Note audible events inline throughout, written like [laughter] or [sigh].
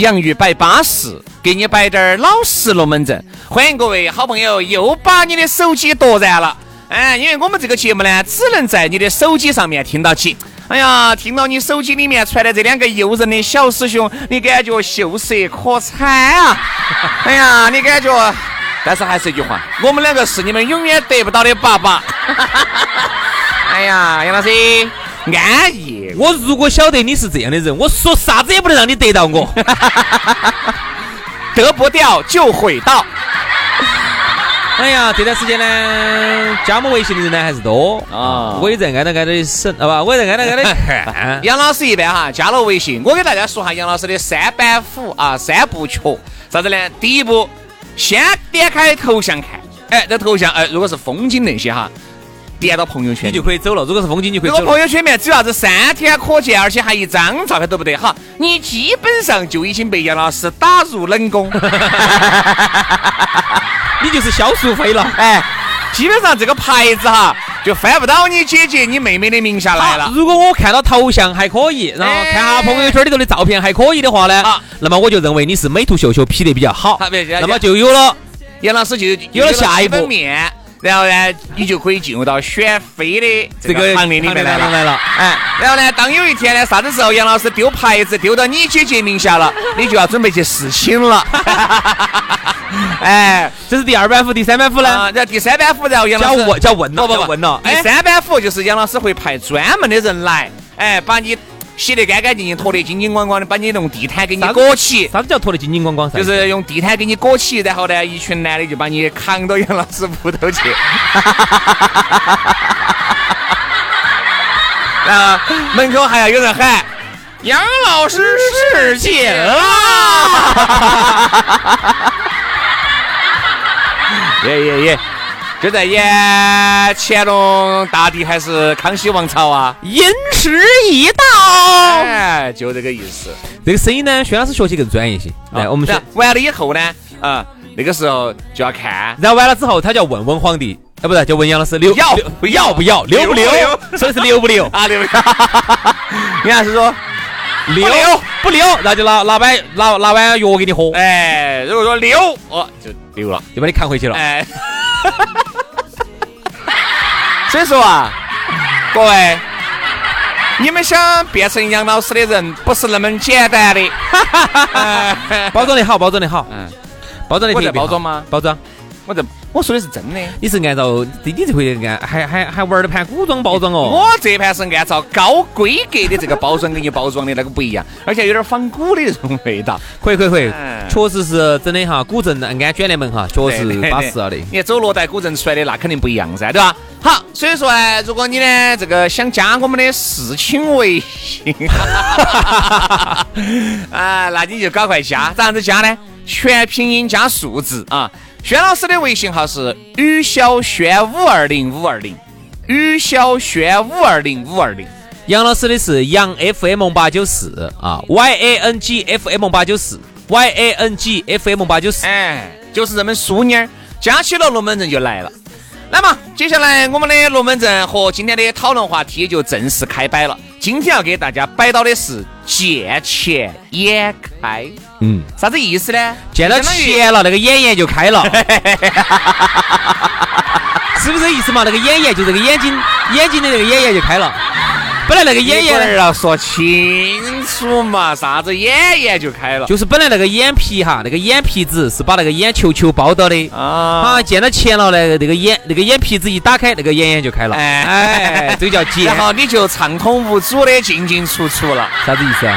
洋芋摆巴适，给你摆点儿老实龙门阵。欢迎各位好朋友又把你的手机夺燃了，哎，因为我们这个节目呢，只能在你的手机上面听到起。哎呀，听到你手机里面传来这两个诱人的小师兄，你感觉秀色可餐啊！[laughs] 哎呀，你感觉，但是还是一句话，我们两个是你们永远得不到的爸爸。[laughs] 哎呀，杨老师。安逸，我如果晓得你是这样的人，我说啥子也不能让你得到我，[laughs] 得不掉就毁到。哎呀，这段时间呢，加我微信的人呢还是多啊，我也在挨着挨着审，好吧，我也在挨着挨着看。杨老师一般哈加了微信，我给大家说下杨老师的三板斧啊，三部曲，啥子呢？第一步，先点开头像看，哎，这头像，哎，如果是风景那些哈。点到朋友圈，你就可以走了。如果是风景，你可以走。如果朋友圈里面只有啥子三天可见，而且还一张照片都不得哈，你基本上就已经被杨老师打入冷宫，[laughs] 你就是消淑妃了。[laughs] 哎，基本上这个牌子哈，就翻不到你姐姐、你妹妹的名下来了。如果我看到头像还可以，然后看下朋友圈里头的照片还可以的话呢，那么我就认为你是美图秀秀 P 得比较好。那么就有了杨老师就有了下一步面。然后呢，你就可以进入到选妃的这个行列里面来了。哎，然后呢，当有一天呢，啥子时候杨老师丢牌子丢到你姐姐名下了，[laughs] 你就要准备去侍亲了。[laughs] 哎，这是第二板斧，第三板斧呢？然后第三板斧，然后杨老师叫问，叫问了，不不问了。第三板斧就是杨老师会派专门的人来，哎，把你。洗得干干净净，拖得精精光光的，把你弄地毯给你裹起。啥子叫拖得精精光光？就是用地毯给你裹起，然后呢，一群男的就把你扛到杨老师屋头去。[laughs] 然后，门口还要有人喊：“杨老师示警啊！”耶耶耶！就在演乾隆大帝还是康熙王朝啊？因势易道，哎，就这个意思。这个声音呢，薛老师学习更专业些。来，我们完了以后呢，啊，那个时候就要看。然后完了之后，他就要问问皇帝，哎，不是，就问杨老师留要不要不要留不留？所以是留不留 [laughs] 啊？留不留？[laughs] 你还是说留不留？那就拿拿碗拿拿碗药给你喝。哎，如果说留，哦，就留了，就把你扛回去了。哎。[laughs] 所以说啊，各位，你们想变成杨老师的人，不是那么简单的。[laughs] 包装的好，包装的好，嗯，包装的在包装吗？包装，我这。我说的是真的，你是按照弟弟这回按还还还玩了盘古装包装哦。我这盘是按照高规格的这个包装给你包装的，那个不一样，而且有点仿古的那种味道。可以可以可以，确实是真的哈，古镇安卷帘门哈，确实巴适了的。你走罗带古镇出来的那肯定不一样噻，对吧？好，所以说呢，如果你呢这个想加我们的视亲微信，[laughs] 啊，那你就赶快加，咋样子加呢？全拼音加数字啊。轩老师的微信号是于小轩五二零五二零，于小轩五二零五二零。杨老师的是杨 FM 八九四啊，Y A N G F M 八九四，Y A N G F M 八九四。哎，就是这么淑妮儿，加起了龙门阵就来了。那么接下来我们的龙门阵和今天的讨论话题就正式开摆了。今天要给大家摆到的是见钱眼开，嗯，啥子意思呢？见到钱了，那个眼眼就开了，[laughs] 是不是这意思嘛？那个眼眼就这个眼睛，眼睛的那个眼眼就开了。本来那个眼眼要说清楚嘛，啥子眼眼就开了，就是本来那个眼皮哈，那个眼皮子是把那个眼球球包到的啊。啊，见到钱了呢，那个眼那个眼皮子一打开，那个眼眼就开了。哎哎，这叫 [laughs] 见。然后你就畅通无阻的进进出出了，啥子意思啊？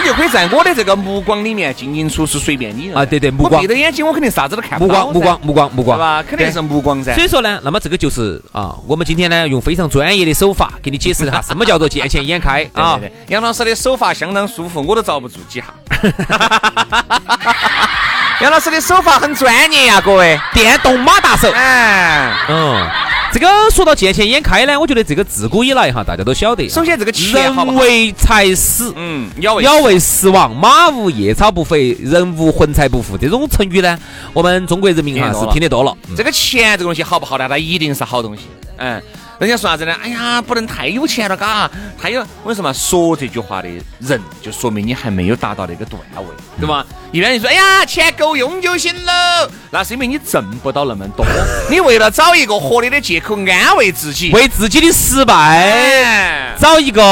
你就可以在我的这个目光里面进进出出，随便你啊！对对，目光。闭着眼睛，我肯定啥子都看不到。目光，目光，目光，目光，对吧？肯定是目光噻。所以说呢，那么这个就是啊，我们今天呢用非常专业的手法给你解释一下什么叫做见钱眼开 [laughs] 啊。杨老师的手法相当舒服，我都遭不住几下。[laughs] 杨老师的手法很专业呀，各位，电动马大手。哎，嗯。这个说到见钱眼开呢，我觉得这个自古以来哈，大家都晓得。首先，这个人为财死，嗯，鸟为食亡，马无夜草不肥，人无魂财不富。这种成语呢，我们中国人民哈是听得多了。这个钱这个东西好不好呢？它一定是好东西。嗯。人家说啥子呢？哎呀，不能太有钱了，嘎！太有，我跟你说嘛，说这句话的人，就说明你还没有达到那个段位，对吧？一般人说，哎呀，钱够用就行了，那是因为你挣不到那么多，[laughs] 你为了找一个合理的借口安慰自己，为自己的失败找一个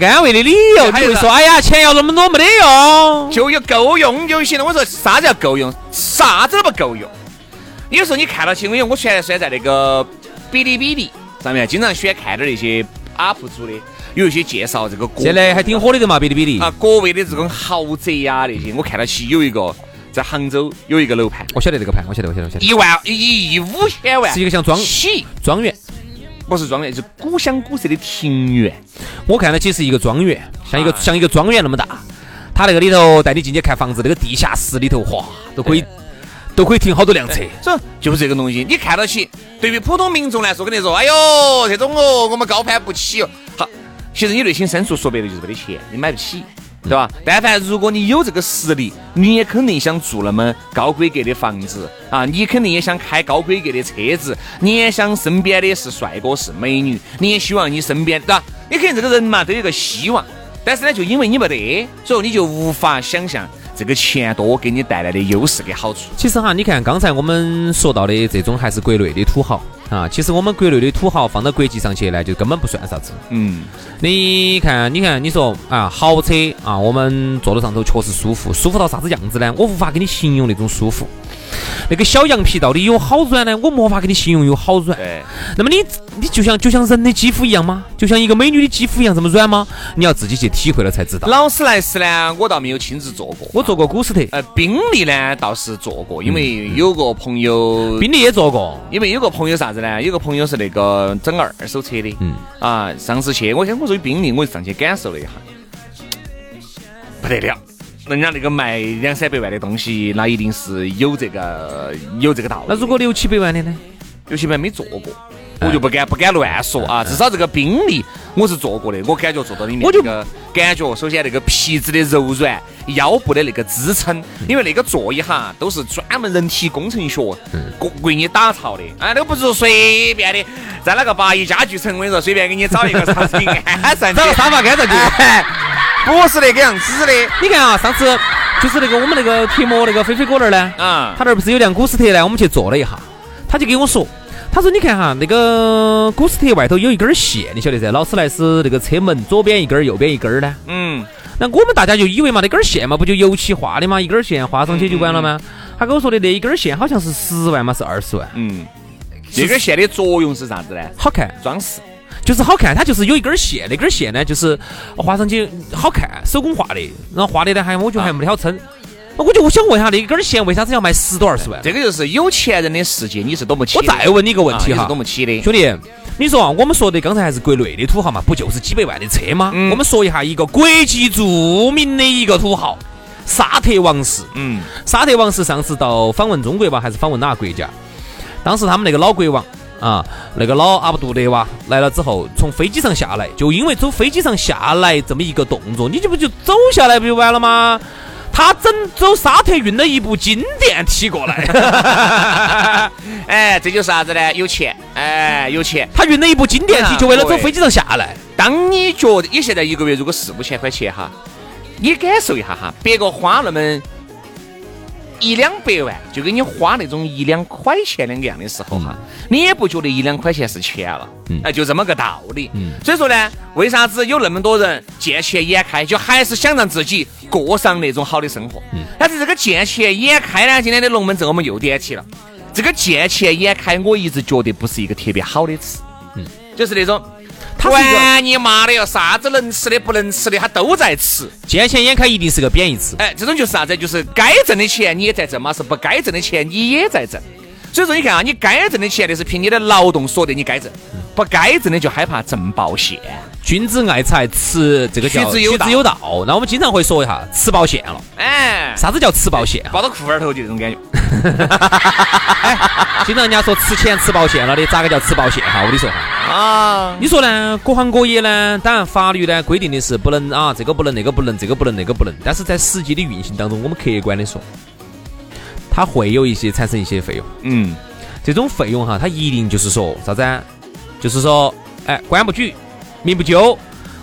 安慰的理由，你会说，哎呀，钱要那么多没得用，就有够用就行了。我说啥子叫够用？啥子都不够用。有时候你看到起，我因为我现在虽然在那个哔哩哔哩。上面经常喜欢看点那些 UP 主的，有一些介绍这个。现在还挺火的的嘛，哔哩哔哩啊，国外的这种豪宅呀那些，我看到起有一个在杭州有一个楼盘，我晓得这个盘，我晓得，我晓得，我晓得。一万一亿五千万，是一个像庄起庄园，不是庄园，是古香古色的庭园。我看到起是一个庄园，像一个像一个庄园那么大，他那个里头带你进去看房子，那个地下室里头，哗，都可以。都可以停好多辆车，所以就是这个东西，你看到起，对于普通民众来说，肯定说，哎呦，这种哦，我们高攀不起哦。好，其实你内心深处说白了就是没得钱，你买不起，对吧？但凡如果你有这个实力，你也肯定想住那么高规格的房子啊，你肯定也想开高规格的车子，你也想身边的是帅哥是美女，你也希望你身边，对吧？你肯定这个人嘛都有个希望，但是呢，就因为你没得，所以你就无法想象。这个钱多给你带来的优势跟好处，其实哈，你看刚才我们说到的这种还是国内的土豪啊，其实我们国内的土豪放到国际上去呢，就根本不算啥子。嗯，你看，你看，你说啊，豪车啊，我们坐到上头确实舒服，舒服到啥子样子呢？我无法给你形容那种舒服。那个小羊皮到底有好软呢？我没法给你形容有好软。那么你你就像就像人的肌肤一样吗？就像一个美女的肌肤一样这么软吗？你要自己去体会了才知道。劳斯莱斯呢，我倒没有亲自坐过，我坐过古斯特。呃，宾利呢倒是坐过，因为有个朋友，宾利也坐过，因为有个朋友啥子呢？有个朋友是那个整二手车的。嗯。啊，上次去，我先我说宾利，我就上去感受了一下，不得了。人家那个卖两三百万的东西，那一定是有这个有这个道理。那如果六七百万的呢？六七百万没做过，我就不敢不敢乱说啊。至少这个宾利我是坐过的，我感觉坐到里面这个感觉，首先那个皮质的柔软，腰部的那个支撑，因为那个座椅哈都是专门人体工程学为为你打造的，啊，都不是随便的，在那个八一家具城，我跟你说，随便给你找一个啥子 [laughs] 安上，找个沙发安上去。[laughs] 不是那个样子的，你看啊，上次就是那个我们那个贴膜那个飞飞哥那儿呢，啊，他那儿不是有辆古斯特呢，我们去坐了一下，他就给我说，他说你看哈，那个古斯特外头有一根线，你晓得噻，劳斯莱斯那个车门左边一根，右边一根呢，嗯，那我们大家就以为嘛，那根线嘛不就油漆画的嘛，一根线画上去就完了吗？他跟我说的那一根线好像是十万嘛，是二十万，嗯，这根线的作用是啥子呢？好看，装饰。就是好看，它就是有一根线，那根线呢，就是画上去好看，手工画的，然后画的呢还我觉得还没得好撑。我就我想问一下，那根线为啥子要卖十多二十万？这个就是有钱人的世界，你是懂不起。我再问你一个问题哈，懂不起的兄弟，你说我们说的刚才还是国内的土豪嘛，不就是几百万的车吗？我们说一下一个国际著名的一个土豪，沙特王室。嗯，沙特王室上次到访问中国吧，还是访问哪个国家？当时他们那个老国王。啊，那个老阿卜杜德哇来了之后，从飞机上下来，就因为走飞机上下来这么一个动作，你这不就走下来不就完了吗？他整走沙特运了一部金电梯过来，[laughs] 哎，这就是啥子呢？有钱，哎，有钱。他运了一部金电梯，就为了走飞机上下来。当你觉得你现在一个月如果四五千块钱哈，你感受一下哈，别个花那么一两百万就给你花那种一两块钱两个样的时候哈，你也不觉得一两块钱是钱了，哎，就这么个道理。所以说呢，为啥子有那么多人见钱眼开，就还是想让自己过上那种好的生活？但是这个见钱眼开呢，今天的龙门阵我们又点起了。这个见钱眼开，我一直觉得不是一个特别好的词，嗯，就是那种。管你妈的哟，啥子能吃的不能吃的，他都在吃。见钱眼开一定是个贬义词。哎，这种就是啥子？就是该挣的钱你也在挣嘛，是不该挣的钱你也在挣。所以说，你看啊，你该挣的钱那是凭你的劳动所得，你该挣；不该挣的就害怕挣暴现。君子爱财，吃这个叫取之有道。那我们经常会说一下，吃爆线了。哎，啥子叫吃爆线？抱到裤儿头就这种感觉。[laughs] 哎，经常人家说吃钱吃爆线了的，咋个叫吃爆线哈？我跟你说哈。啊，你说呢？各行各业呢？当然法律呢规定的是不能啊，这个不能，那个不能，这个不能，那个不能。但是在实际的运行当中，我们客观的说。它会有一些产生一些费用，嗯，这种费用哈，它一定就是说啥子？就是说，哎，官不举，民不究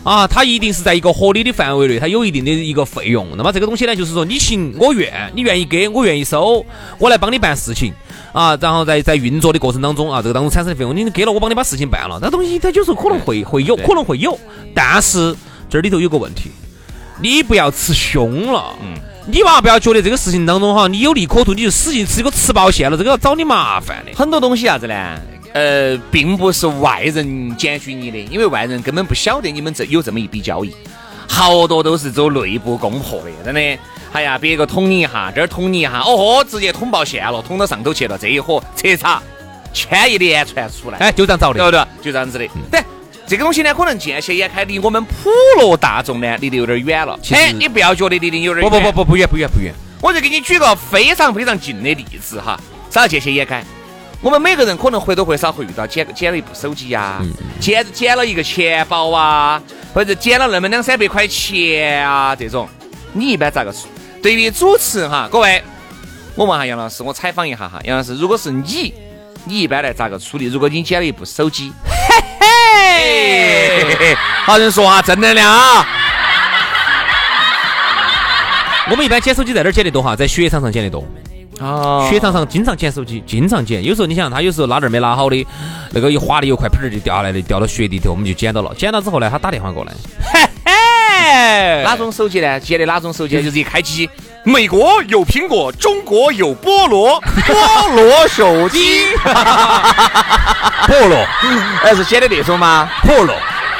啊，它一定是在一个合理的范围内，它有一定的一个费用。那么这个东西呢，就是说你情我愿，你愿意给我愿意收，我来帮你办事情啊，然后在在运作的过程当中啊，这个当中产生的费用，你给了我帮你把事情办了，那东西它就是可能会会有可能会有，但是这里头有个问题，你不要吃凶了，嗯。你娃不要觉得这个事情当中哈，你有利可图，你就使劲吃这个吃爆线了，这个要找你麻烦的。很多东西啥子呢？呃，并不是外人检举你的，因为外人根本不晓得你们这有这么一笔交易，好多都是走内部攻破的，真的。哎呀，别个捅你一下，这儿捅你一下，哦豁，直接捅爆线了，捅到上头去了，这一伙彻查，千一连串出来，哎，就这样找的，对不对？就这样子的。对。这个东西呢，可能见钱眼开，离我们普罗大众呢，离得有点远了。哎，你不要觉得离得有点远。不不不不不远不远不远。我就给你举个非常非常近的例子哈，啥叫见钱眼开？我们每个人可能或多或少会遇到捡捡了一部手机呀，捡捡了一个钱包啊，或者捡了那么两三百块钱啊这种，你一般咋个处？对于主持人哈，各位，我问下杨老师，我采访一下哈，杨老师，如果是你，你一般来咋个处理？如果你捡了一部手机？嘿嘿好人说话正能量啊！[laughs] 我们一般捡手机在哪儿捡得多哈？在雪场上捡得多。哦。雪场上经常捡手机，经常捡。有时候你想，他有时候拉链没拉好的，那个一滑的油块，噗就掉下来的，掉到雪地头，我们就捡到了。捡到之后呢，他打电话过来。[laughs] 嘿嘿。哪种手机呢？捡的哪种手机？就是一开机，美国有苹果，中国有菠萝，[laughs] 菠萝手机。[laughs] 菠萝，还是捡的那种吗？菠萝。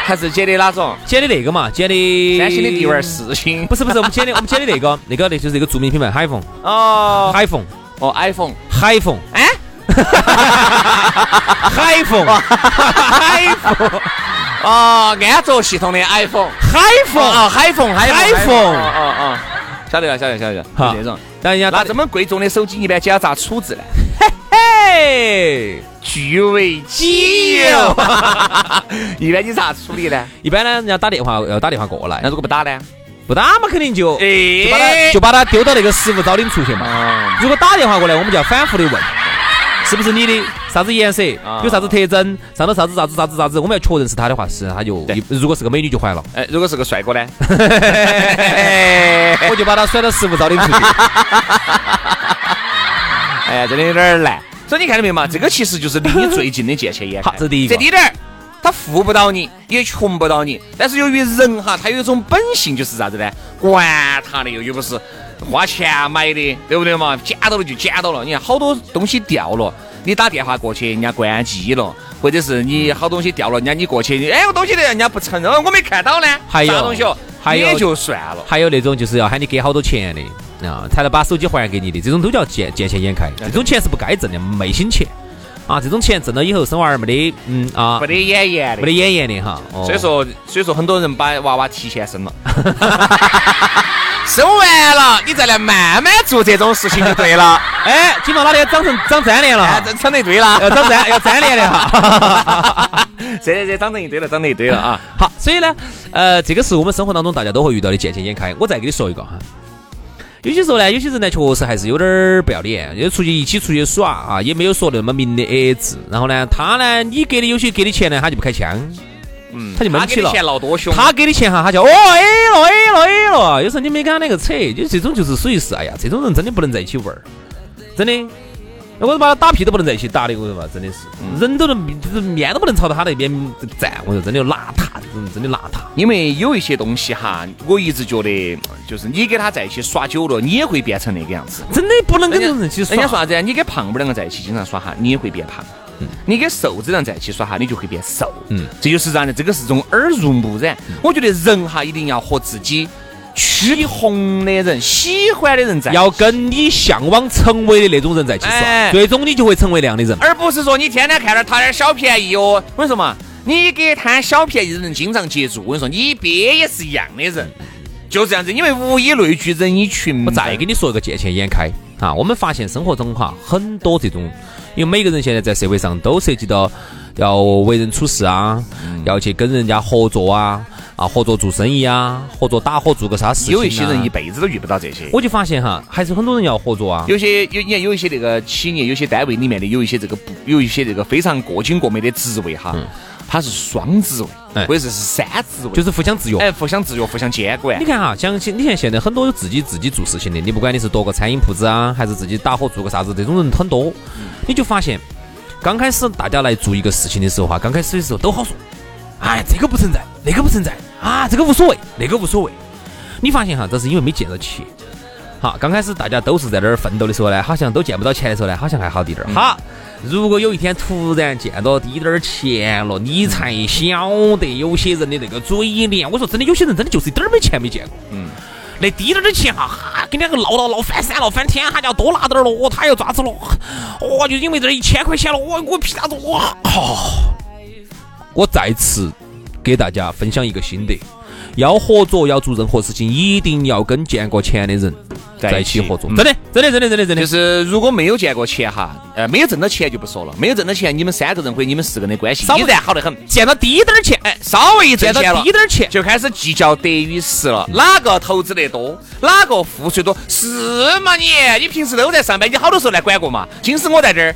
还是捡的哪种？捡的那个嘛，捡的三星的地位四星。不是不是，我们捡的我们捡的那个那个那就是一个著名品牌海凤。哦，海凤。哦，iPhone。海凤。哎。海凤。海凤。哦，安卓系统的 iPhone。海凤啊，海凤，海凤。哦哦哦，晓得了，晓得晓得了。好，这种。但人家那这么贵重的手机，一般捡咋处置呢？嘿嘿。据为己有，[laughs] 一般你咋处理呢？一般呢，人家打电话要打电话过来，那如果不打呢？不打嘛，肯定就就把他就把他丢到那个食物招领处去嘛。如果打电话过来，我们就要反复的问，是不是你的？啥子颜色？有啥子特征？上头啥子啥子啥子啥子？我们要确认是他的话，是他就如果是个美女就还了。哎，如果是个帅哥呢？[laughs] 我就把他甩到食物招领处去。[laughs] 哎呀，真的有点难。所以你看到没有嘛？这个其实就是离你最近的见钱眼 [laughs] 这第一个。这低点儿，他富不到你，也穷不到你。但是由于人哈，他有一种本性，就是啥子呢？管他的，又又不是花钱买的，对不对嘛？捡到了就捡到了。你看好多东西掉了，你打电话过去，人家关机了；或者是你好东西掉了，人家你过去，哎，我东西的人家不承认，我没看到呢。还有啥东西？还有也就算了。还有那种就是要喊你给好多钱的啊，才能把手机还给你的，这种都叫见见钱眼开。这种钱是不该挣的，昧心钱。啊，这种钱挣了以后，生娃儿没得，嗯啊，没得眼眼的，没得眼眼的哈。所以说，所以说很多人把娃娃提前生了，[laughs] 生完了你再来慢慢做这种事情就对了。哎，听到哪里长成长粘连了？长成一堆了，要长粘要粘连的哈。[laughs] 这这长成一堆了，长成一堆了啊。好，所以呢，呃，这个是我们生活当中大家都会遇到的见钱眼开。我再给你说一个哈。有些时候呢，有些人呢，确实还是有点儿不要脸，就出去一起出去耍啊，也没有说那么明的。然后呢，他呢，你给的有些给的钱呢，他就不开枪。嗯，他就闷起了。钱闹多凶，他给的钱哈，他就哦 A 了 A 了 A 了。有时候你没跟他那个扯，就这种就是属于是，哎呀，这种人真的不能在一起玩儿，真的。我说把他打屁都不能在一起打的，我说嘛，真的是，人都能就是面都不能朝到他那边站。我说真的邋遢，这种真的邋遢。因为有一些东西哈，我一直觉得就是你跟他在一起耍久了，你也会变成那个样子。真的不能跟这种人去耍。人家说啥子？你跟胖妹两个在一起经常耍哈，你也会变胖。你跟瘦子人在一起耍哈，你就会变瘦。嗯，这就是啥呢？这个是种耳濡目染。我觉得人哈一定要和自己趋红的人、喜欢的人在，要跟你向往成为的那种人在一起耍，最终你就会成为那样的人，而不是说你天天看点他点小便宜哦。我跟你说嘛，你给贪小便宜的人经常接触，我跟你说，你边也是一样的人，就这样子。因为物以类聚，人以群。我再给你说一个见钱眼开啊，我们发现生活中哈很多这种。因为每个人现在在社会上都涉及到要为人处事啊，要去跟人家合作啊，啊，合作做生意啊，合作打伙做个啥事情。有一些人一辈子都遇不到这些。我就发现哈，还是很多人要合作啊。有些有你看有一些那个企业，有些单位里面的有一些这个不，有一些这个非常过紧过美的职位哈，它是双职位，或者是三职位，就是互相制约，哎，互相制约，互相监管。你看哈，像你看现在很多自己自己做事情的，你不管你是多个餐饮铺子啊，还是自己打伙做个啥子，这种人很多。你就发现，刚开始大家来做一个事情的时候哈，刚开始的时候都好说，哎，这个不存在，那个不存在，啊，这个无所谓，那个无所谓。你发现哈，这是因为没见到钱。好，刚开始大家都是在那儿奋斗的时候呢，好像都见不到钱的时候呢，好像还好滴点儿。好，如果有一天突然见到滴点儿钱了，你才晓得有些人的那个嘴脸。我说真的，有些人真的就是一点儿没钱没见过。嗯。那滴点儿的钱哈，哈，跟两个闹闹闹翻山了翻天，他就要多拿点儿了，他要抓子了，哇，就因为这一千块钱了，我我凭啥子？哇，我再次给大家分享一个心得。要合作，要做任何事情，一定要跟见过钱的人在一起合作。真的，真的，真的，真的，真的。就是如果没有见过钱哈，呃，没有挣到钱就不说了。没有挣到钱，你们三个人或者你们四个人的关系依然好得很。见到低点儿钱，哎，稍微一挣钱了，低点儿钱就开始计较得与失了。哪个投资得多，哪个付出多？是嘛？你你平时都在上班，你好多时候来管过嘛？今时我在这儿，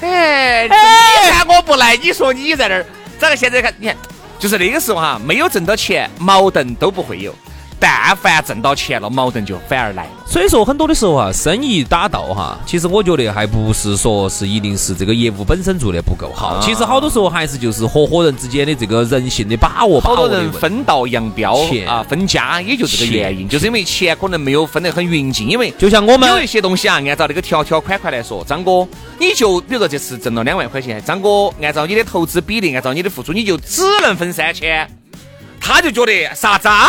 哎，你看我不来，你说你在这儿，咋个现在看？你看。就是那个时候哈，没有挣到钱，矛盾都不会有。但凡挣到钱了，矛盾就反而来了。所以说，很多的时候啊，生意打到哈，其实我觉得还不是说是一定是这个业务本身做的不够好。其实好多时候还是就是合伙人之间的这个人性的把握。好多人分道扬镳啊，分家也就这个原因，就是因为钱可能没有分得很匀净。因为就像我们有一些东西啊，按照那个条条款款来说，张哥，你就比如说这次挣了两万块钱，张哥按照你的投资比例，按照你的付出，你就只能分三千。他就觉得啥子啊？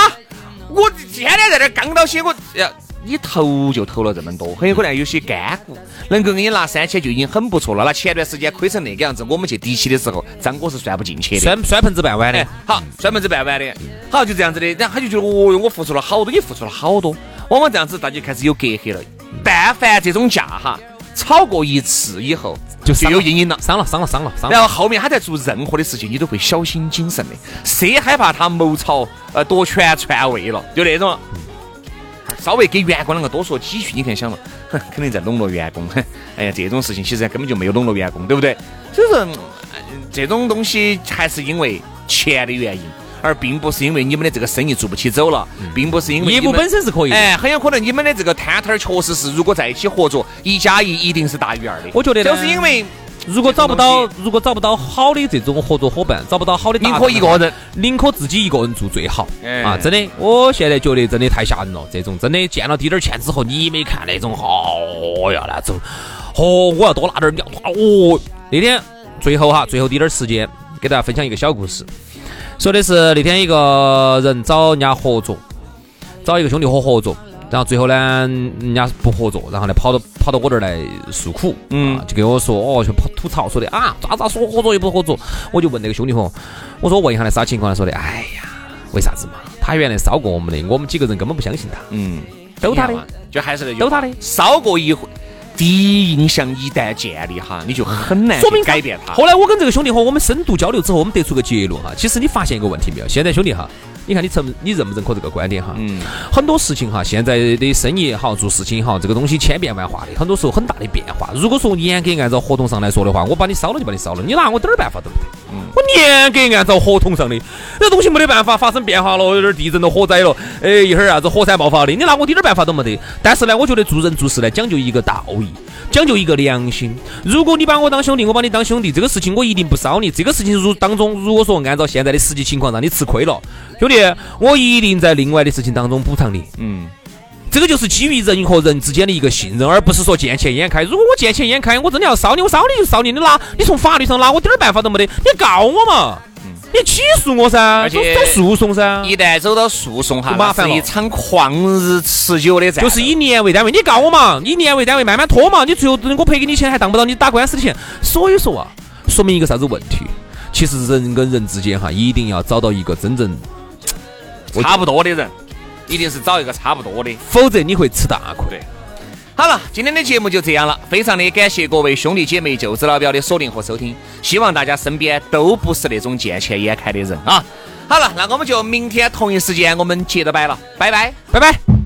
我天天在这刚到些，我呀，你投就投了这么多，很有可能有些干股，能够给你拿三千就已经很不错了。那前段时间亏成那个样子，我们去抵起的时候，张哥是算不进去的，摔摔盆子半碗的。好，摔盆子半碗的。好，就这样子的。然后他就觉得，哦哟，我付出了好多，你付出了好多，往往这样子，大家开始有隔阂了。但凡这种价哈。吵过一次以后，就就有阴影了，伤了，伤了，伤了，伤了。然后后面他在做任何的事情，你都会小心谨慎的，谁害怕他谋朝呃夺权篡位了？就那种，稍微给员工两个多说几句，你看想了，哼，肯定在笼络员工。哼，哎呀，这种事情其实根本就没有笼络员工，对不对？所以说，这种东西还是因为钱的原因。而并不是因为你们的这个生意做不起走了，并不是因为业务本身是可以，哎，很有可能你们的这个摊摊儿确实是，如果在一起合作，一加一一定是大于二的。我觉得就是因为如果找不到，如果找不到好的这种合作伙伴，找不到好的，宁可一个人，宁可自己一个人做最好啊！真的，我现在觉得真的太吓人了。这种真的见了滴点儿钱之后，你没看那种，哦呀那种，哦，我要多拿点儿料，哦，那天最后哈，最后滴点儿时间，给大家分享一个小故事。说的是那天一个人找人家合作，找一个兄弟伙合作，然后最后呢，人家不合作，然后呢跑到跑到我这儿来诉苦，嗯，就跟我说哦，就吐槽说的啊，咋咋说合作又不合作？我就问那个兄弟伙，我说问一下那啥情况？他说的，哎呀，为啥子嘛？他原来烧过我们的，我们几个人根本不相信他，嗯，都他的，就还是那句，都他的，烧过一回。第一印象一旦建立哈，你就很难说明改变他。后来我跟这个兄弟伙我们深度交流之后，我们得出个结论哈。其实你发现一个问题没有？现在兄弟哈，你看你承你认不认可这个观点哈？嗯。很多事情哈，现在的生意也好，做事情也好，这个东西千变万化的，很多时候很大的变化。如果说严格按照合同上来说的话，我把你烧了就把你烧了，你拿我点儿办法都不得。我严格按照合同上的，这东西没得办法发生变化了，有点地震了、火灾了，哎，一会儿啥子火山爆发的，你拿我一点办法都没得。但是呢，我觉得做人做事呢，讲究一个道义，讲究一个良心。如果你把我当兄弟，我把你当兄弟，这个事情我一定不烧你。这个事情如当中，如果说按照现在的实际情况让你吃亏了，兄弟，我一定在另外的事情当中补偿你。嗯。这个就是基于人和人之间的一个信任，而不是说见钱眼开。如果我见钱眼开，我真的要烧你，我烧你就烧你，你拿你从法律上拿我点儿办法都没得，你告我嘛，你起诉我噻，走走诉讼噻。一旦走到诉讼哈，麻烦一场旷日持久的战，就是以年为单位，你告我嘛，以年为单位慢慢拖嘛，你最后我赔给你钱还当不到你打官司的钱。所以说啊，说明一个啥子问题？其实人跟人之间哈，一定要找到一个真正差不多的人。一定是找一个差不多的，否则你会吃大亏。好了，今天的节目就这样了，非常的感谢各位兄弟姐妹、舅子老表的锁定和收听，希望大家身边都不是那种见钱眼开的人啊。好了，那我们就明天同一时间我们接着摆了，拜拜，拜拜。